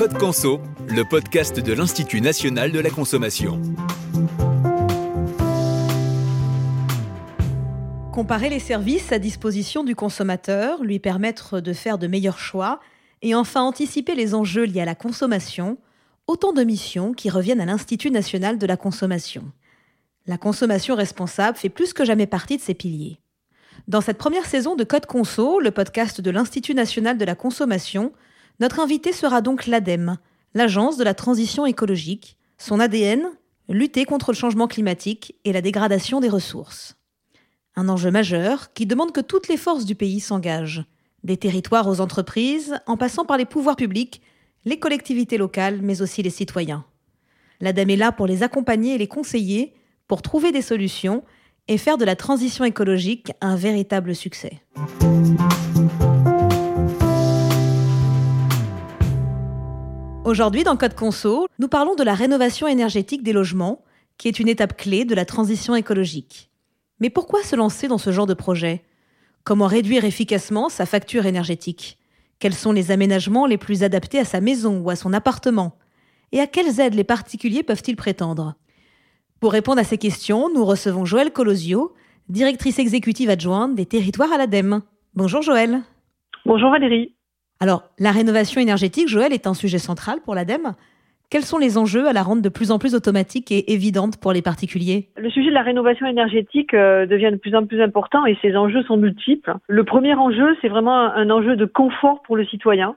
Code Conso, le podcast de l'Institut national de la consommation. Comparer les services à disposition du consommateur, lui permettre de faire de meilleurs choix et enfin anticiper les enjeux liés à la consommation, autant de missions qui reviennent à l'Institut national de la consommation. La consommation responsable fait plus que jamais partie de ses piliers. Dans cette première saison de Code Conso, le podcast de l'Institut national de la consommation, notre invité sera donc l'ADEME, l'Agence de la transition écologique. Son ADN Lutter contre le changement climatique et la dégradation des ressources. Un enjeu majeur qui demande que toutes les forces du pays s'engagent, des territoires aux entreprises, en passant par les pouvoirs publics, les collectivités locales, mais aussi les citoyens. L'ADEME est là pour les accompagner et les conseiller, pour trouver des solutions et faire de la transition écologique un véritable succès. Aujourd'hui, dans Code Conso, nous parlons de la rénovation énergétique des logements, qui est une étape clé de la transition écologique. Mais pourquoi se lancer dans ce genre de projet? Comment réduire efficacement sa facture énergétique? Quels sont les aménagements les plus adaptés à sa maison ou à son appartement? Et à quelles aides les particuliers peuvent-ils prétendre? Pour répondre à ces questions, nous recevons Joëlle Colosio, directrice exécutive adjointe des territoires à l'ADEME. Bonjour Joëlle. Bonjour Valérie. Alors, la rénovation énergétique, Joël, est un sujet central pour l'ADEME. Quels sont les enjeux à la rendre de plus en plus automatique et évidente pour les particuliers? Le sujet de la rénovation énergétique euh, devient de plus en plus important et ces enjeux sont multiples. Le premier enjeu, c'est vraiment un enjeu de confort pour le citoyen.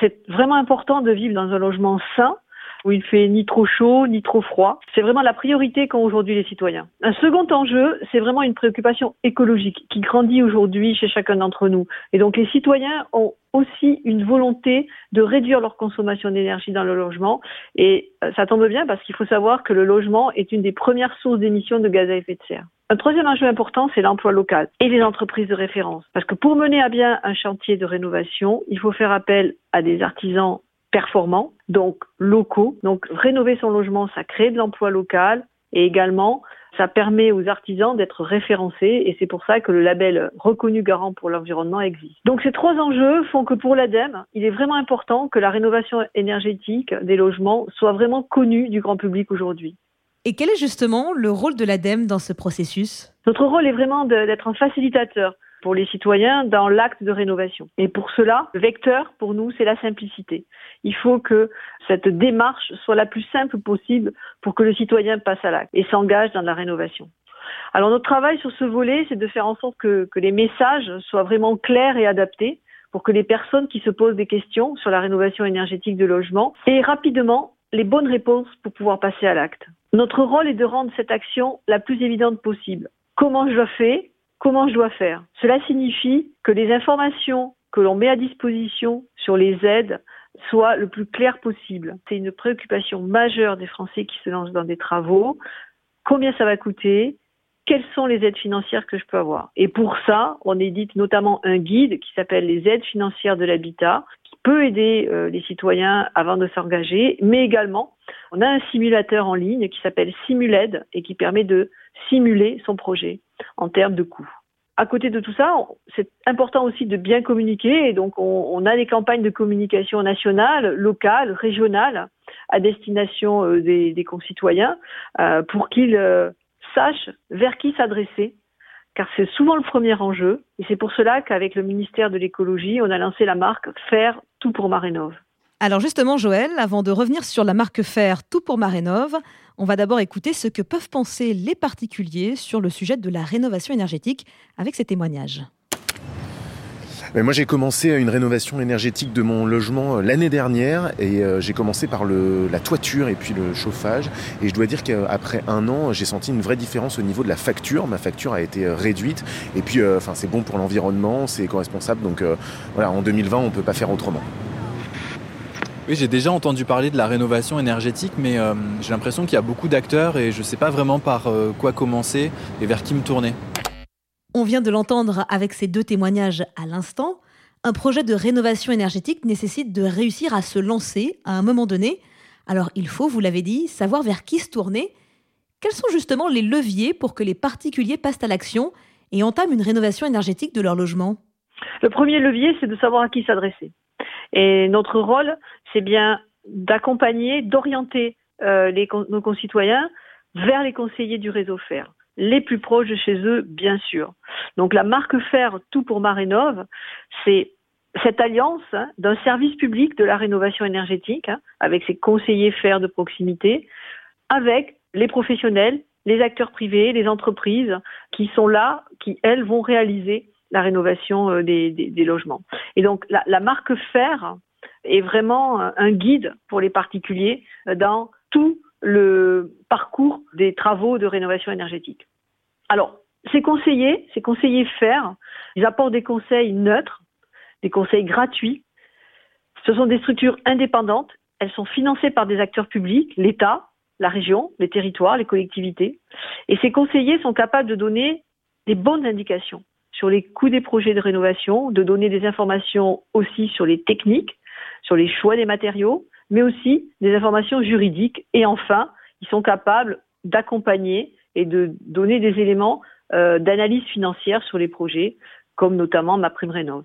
C'est vraiment important de vivre dans un logement sain où il fait ni trop chaud ni trop froid. C'est vraiment la priorité qu'ont aujourd'hui les citoyens. Un second enjeu, c'est vraiment une préoccupation écologique qui grandit aujourd'hui chez chacun d'entre nous. Et donc les citoyens ont aussi une volonté de réduire leur consommation d'énergie dans le logement. Et euh, ça tombe bien parce qu'il faut savoir que le logement est une des premières sources d'émissions de gaz à effet de serre. Un troisième enjeu important, c'est l'emploi local et les entreprises de référence. Parce que pour mener à bien un chantier de rénovation, il faut faire appel à des artisans performants, donc locaux. Donc rénover son logement, ça crée de l'emploi local et également ça permet aux artisans d'être référencés et c'est pour ça que le label reconnu garant pour l'environnement existe. Donc ces trois enjeux font que pour l'ADEME, il est vraiment important que la rénovation énergétique des logements soit vraiment connue du grand public aujourd'hui. Et quel est justement le rôle de l'ADEME dans ce processus? Notre rôle est vraiment d'être un facilitateur pour les citoyens dans l'acte de rénovation. Et pour cela, le vecteur, pour nous, c'est la simplicité. Il faut que cette démarche soit la plus simple possible pour que le citoyen passe à l'acte et s'engage dans la rénovation. Alors notre travail sur ce volet, c'est de faire en sorte que, les messages soient vraiment clairs et adaptés pour que les personnes qui se posent des questions sur la rénovation énergétique de logement aient rapidement les bonnes réponses pour pouvoir passer à l'acte. Notre rôle est de rendre cette action la plus évidente possible. Comment je le fais? Comment je dois faire. Cela signifie que les informations que l'on met à disposition sur les aides soient le plus claires possible. C'est une préoccupation majeure des Français qui se lancent dans des travaux. Combien ça va coûter? Quelles sont les aides financières que je peux avoir? Et pour ça, on édite notamment un guide qui s'appelle les aides financières de l'habitat, peut aider euh, les citoyens avant de s'engager, mais également, on a un simulateur en ligne qui s'appelle Simuled et qui permet de simuler son projet en termes de coûts. À côté de tout ça, c'est important aussi de bien communiquer et donc on, a des campagnes de communication nationales, locales, régionales à destination euh, des, concitoyens euh, pour qu'ils sachent vers qui s'adresser car c'est souvent le premier enjeu et c'est pour cela qu'avec le ministère de l'écologie, on a lancé la marque Faire tout pour Marénov. Alors justement, Joël, avant de revenir sur la marque Faire tout pour Marénov, on va d'abord écouter ce que peuvent penser les particuliers sur le sujet de la rénovation énergétique avec ces témoignages. Moi, j'ai commencé une rénovation énergétique de mon logement euh, l'année dernière et euh, j'ai commencé par la toiture et puis le chauffage. Et je dois dire qu'après un an, j'ai senti une vraie différence au niveau de la facture. Ma facture a été euh, réduite et puis, c'est bon pour l'environnement, c'est éco-responsable. Donc voilà, en 2020, on ne peut pas faire autrement. Oui, j'ai déjà entendu parler de la rénovation énergétique, mais j'ai l'impression qu'il y a beaucoup d'acteurs et je ne sais pas vraiment par quoi commencer et vers qui me tourner. On vient de l'entendre avec ces deux témoignages à l'instant. Un projet de rénovation énergétique nécessite de réussir à se lancer à un moment donné. Alors il faut, vous l'avez dit, savoir vers qui se tourner. Quels sont justement les leviers pour que les particuliers passent à l'action et entament une rénovation énergétique de leur logement? Le premier levier, c'est de savoir à qui s'adresser. Et notre rôle, c'est bien d'accompagner, d'orienter euh, nos concitoyens vers les conseillers du réseau FER, les plus proches de chez eux, bien sûr. Donc la marque FER Tout pour ma rénove, c'est cette alliance hein, d'un service public de la rénovation énergétique, hein, avec ses conseillers FER de proximité, avec les professionnels, les acteurs privés, les entreprises qui sont là, qui, elles, vont réaliser la rénovation euh, des, logements. Et donc, la, marque FER est vraiment un guide pour les particuliers dans tout le parcours des travaux de rénovation énergétique. Alors, ces conseillers, ces conseillers FER, ils apportent des conseils neutres, des conseils gratuits. Ce sont des structures indépendantes. Elles sont financées par des acteurs publics, l'État, la région, les territoires, les collectivités. Et ces conseillers sont capables de donner des bonnes indications sur les coûts des projets de rénovation, de donner des informations aussi sur les techniques, sur les choix des matériaux, mais aussi des informations juridiques. Et enfin, ils sont capables d'accompagner et de donner des éléments euh, d'analyse financière sur les projets, comme notamment ma prime rénov.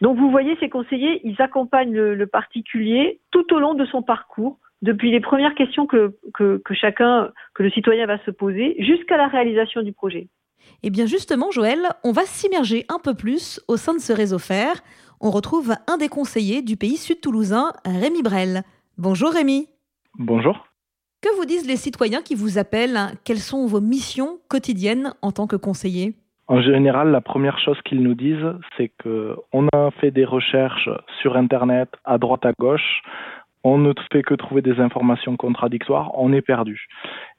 Donc vous voyez, ces conseillers, ils accompagnent le, particulier tout au long de son parcours, depuis les premières questions que, que, chacun, que le citoyen va se poser, jusqu'à la réalisation du projet. Eh bien justement, Joël, on va s'immerger un peu plus au sein de ce réseau FER. On retrouve un des conseillers du pays sud-toulousain, Rémi Brel. Bonjour Rémi. Bonjour. Que vous disent les citoyens qui vous appellent? Quelles sont vos missions quotidiennes en tant que conseiller? En général, la première chose qu'ils nous disent, c'est qu'on a fait des recherches sur Internet, à droite, à gauche, on ne fait que trouver des informations contradictoires, on est perdu.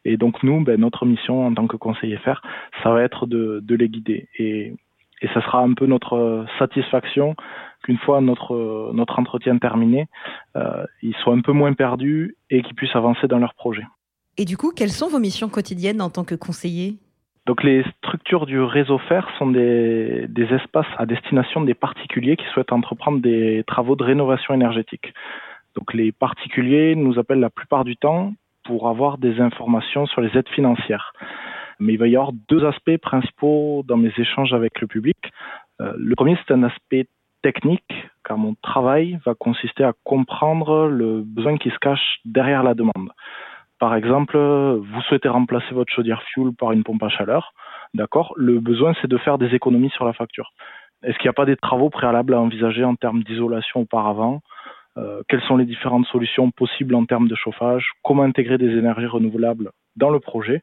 Et donc nous, ben, notre mission en tant que conseiller faire, ça va être de, les guider. Et ça sera un peu notre satisfaction qu'une fois notre, notre entretien terminé, euh, ils soient un peu moins perdus et qu'ils puissent avancer dans leur projet. Et du coup, quelles sont vos missions quotidiennes en tant que conseiller? Donc les structures du réseau FER sont des, espaces à destination des particuliers qui souhaitent entreprendre des travaux de rénovation énergétique. Donc les particuliers nous appellent la plupart du temps pour avoir des informations sur les aides financières. Mais il va y avoir deux aspects principaux dans mes échanges avec le public. Euh, le premier, c'est un aspect technique, car mon travail va consister à comprendre le besoin qui se cache derrière la demande. Par exemple, vous souhaitez remplacer votre chaudière fuel par une pompe à chaleur. D'accord Le besoin, c'est de faire des économies sur la facture. Est-ce qu'il n'y a pas des travaux préalables à envisager en termes d'isolation auparavant? Euh, Quelles sont les différentes solutions possibles en termes de chauffage? Comment intégrer des énergies renouvelables dans le projet?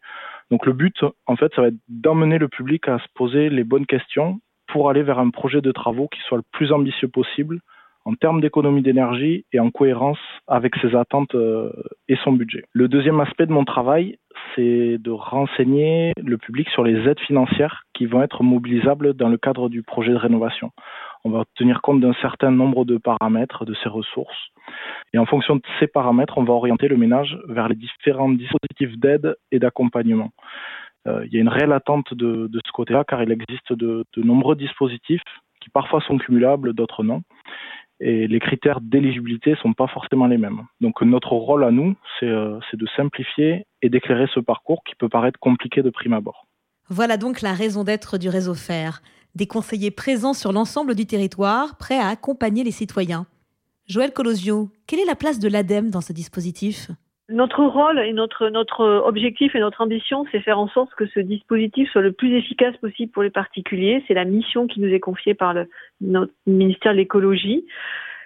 Donc le but, en fait, ça va être d'emmener le public à se poser les bonnes questions pour aller vers un projet de travaux qui soit le plus ambitieux possible en termes d'économie d'énergie et en cohérence avec ses attentes euh, et son budget. Le deuxième aspect de mon travail, c'est de renseigner le public sur les aides financières qui vont être mobilisables dans le cadre du projet de rénovation. On va tenir compte d'un certain nombre de paramètres, de ces ressources. Et en fonction de ces paramètres, on va orienter le ménage vers les différents dispositifs d'aide et d'accompagnement. Euh, il y a une réelle attente de, ce côté-là, car il existe de nombreux dispositifs qui parfois sont cumulables, d'autres non et les critères d'éligibilité sont pas forcément les mêmes. Donc notre rôle à nous, euh, c'est de simplifier et d'éclairer ce parcours qui peut paraître compliqué de prime abord. Voilà donc la raison d'être du réseau FER. Des conseillers présents sur l'ensemble du territoire, prêts à accompagner les citoyens. Joël Colosio, quelle est la place de l'ADEME dans ce dispositif? Notre rôle et notre, objectif et notre ambition, c'est faire en sorte que ce dispositif soit le plus efficace possible pour les particuliers. C'est la mission qui nous est confiée par le notre ministère de l'écologie.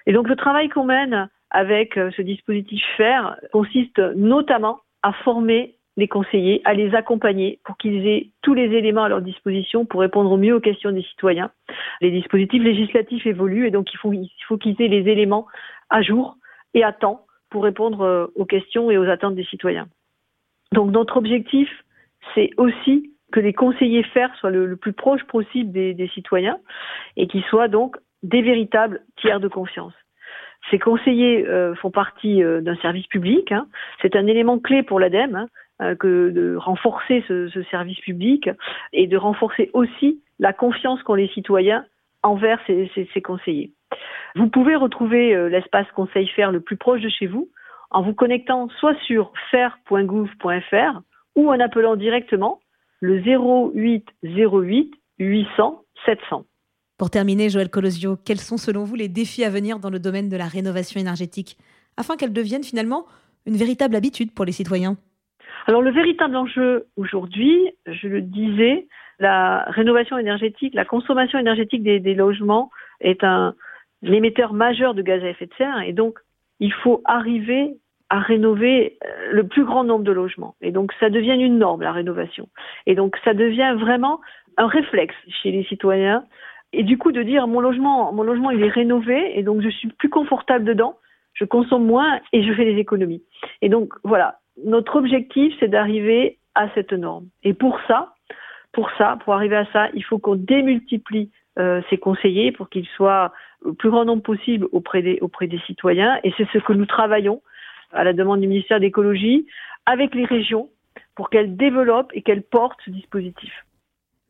Et donc le travail qu'on mène avec euh, ce dispositif FAIR consiste notamment à former les conseillers, à les accompagner pour qu'ils aient tous les éléments à leur disposition pour répondre au mieux aux questions des citoyens. Les dispositifs législatifs évoluent et donc il faut, il faut qu'ils aient les éléments à jour et à temps pour répondre euh, aux questions et aux attentes des citoyens. Donc notre objectif, c'est aussi que les conseillers FER soient le, plus proche possible des, citoyens et qu'ils soient donc des véritables tiers de confiance. Ces conseillers euh, font partie euh, d'un service public. Hein. C'est un élément clé pour l'ADEME que de renforcer ce, service public et de renforcer aussi la confiance qu'ont les citoyens envers ces conseillers. Vous pouvez retrouver euh, l'espace Conseil Faire le plus proche de chez vous en vous connectant soit sur faire.gouv.fr ou en appelant directement le 08 08 800 700. Pour terminer, Joël Colosio, quels sont selon vous les défis à venir dans le domaine de la rénovation énergétique afin qu'elle devienne finalement une véritable habitude pour les citoyens? Alors le véritable enjeu aujourd'hui, je le disais, la rénovation énergétique, la consommation énergétique des, logements est un émetteur majeur de gaz à effet de serre et donc il faut arriver à rénover euh, le plus grand nombre de logements. Et donc ça devient une norme, la rénovation. Et donc ça devient vraiment un réflexe chez les citoyens. Et du coup de dire mon logement, mon logement il est rénové et donc je suis plus confortable dedans, je consomme moins et je fais des économies. Et donc voilà, notre objectif c'est d'arriver à cette norme. Et pour ça, pour ça, pour arriver à ça, il faut qu'on démultiplie euh, ces conseillers pour qu'ils soient le plus grand nombre possible auprès des, auprès des citoyens. Et c'est ce que nous travaillons à la demande du ministère d'écologie avec les régions pour qu'elles développent et qu'elles portent ce dispositif.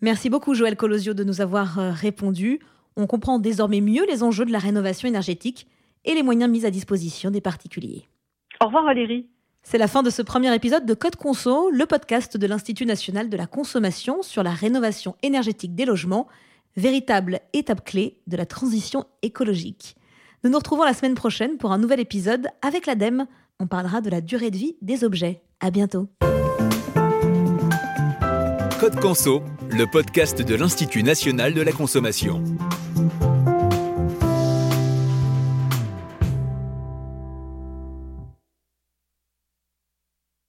Merci beaucoup Joël Colosio de nous avoir euh, répondu. On comprend désormais mieux les enjeux de la rénovation énergétique et les moyens mis à disposition des particuliers. Au revoir Valérie. C'est la fin de ce premier épisode de Code Conso, le podcast de l'Institut national de la consommation sur la rénovation énergétique des logements, véritable étape clé de la transition écologique. Nous nous retrouvons la semaine prochaine pour un nouvel épisode avec l'ADEME on parlera de la durée de vie des objets. À bientôt. Code Conso, le podcast de l'Institut national de la consommation.